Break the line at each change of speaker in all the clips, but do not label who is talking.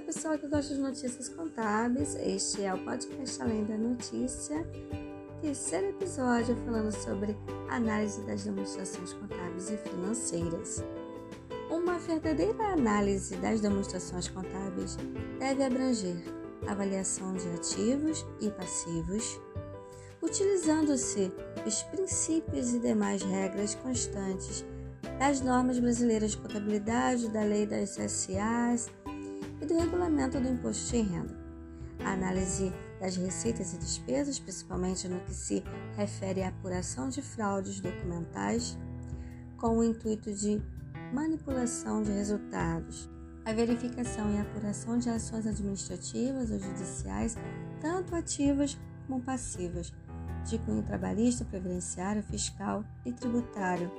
pessoal que gosta de notícias contábeis. Este é o podcast Além da Notícia, terceiro episódio falando sobre análise das demonstrações contábeis e financeiras. Uma verdadeira análise das demonstrações contábeis deve abranger avaliação de ativos e passivos, utilizando-se os princípios e demais regras constantes das normas brasileiras de contabilidade, da lei das SAs e do regulamento do imposto de renda. A análise das receitas e despesas, principalmente no que se refere à apuração de fraudes documentais, com o intuito de manipulação de resultados. A verificação e apuração de ações administrativas ou judiciais, tanto ativas como passivas, de cunho trabalhista, previdenciário, fiscal e tributário.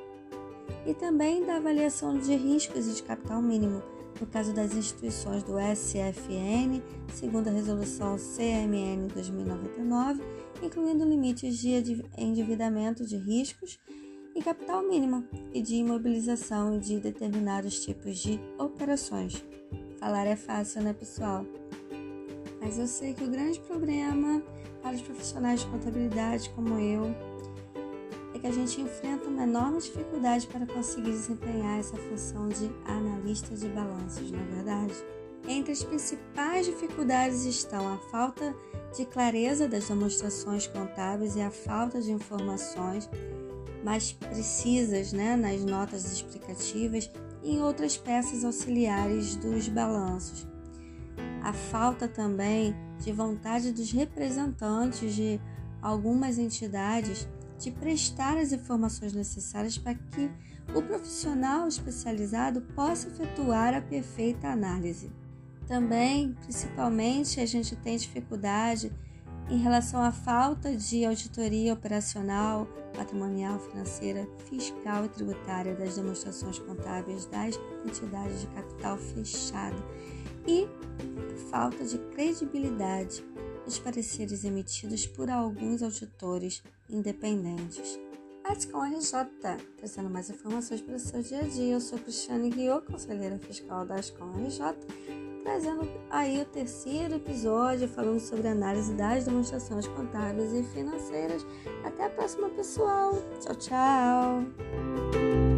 E também da avaliação de riscos e de capital mínimo, no caso das instituições do SFN, segundo a resolução CMN 2099, incluindo limites de endividamento de riscos e capital mínimo e de imobilização de determinados tipos de operações. Falar é fácil, né, pessoal? Mas eu sei que o grande problema para os profissionais de contabilidade como eu que a gente enfrenta uma enorme dificuldade para conseguir desempenhar essa função de analista de balanços, não é verdade? Entre as principais dificuldades estão a falta de clareza das demonstrações contábeis e a falta de informações mais precisas né, nas notas explicativas e em outras peças auxiliares dos balanços. A falta também de vontade dos representantes de algumas entidades de prestar as informações necessárias para que o profissional especializado possa efetuar a perfeita análise. Também, principalmente, a gente tem dificuldade em relação à falta de auditoria operacional, patrimonial, financeira, fiscal e tributária das demonstrações contábeis das entidades de capital fechado e falta de credibilidade os pareceres emitidos por alguns auditores independentes. Aticom RJ, trazendo mais informações para o seu dia a dia. Eu sou Cristiane Guiô, conselheira fiscal da Ascom RJ, trazendo aí o terceiro episódio falando sobre análise das demonstrações contábeis e financeiras. Até a próxima, pessoal. Tchau, tchau.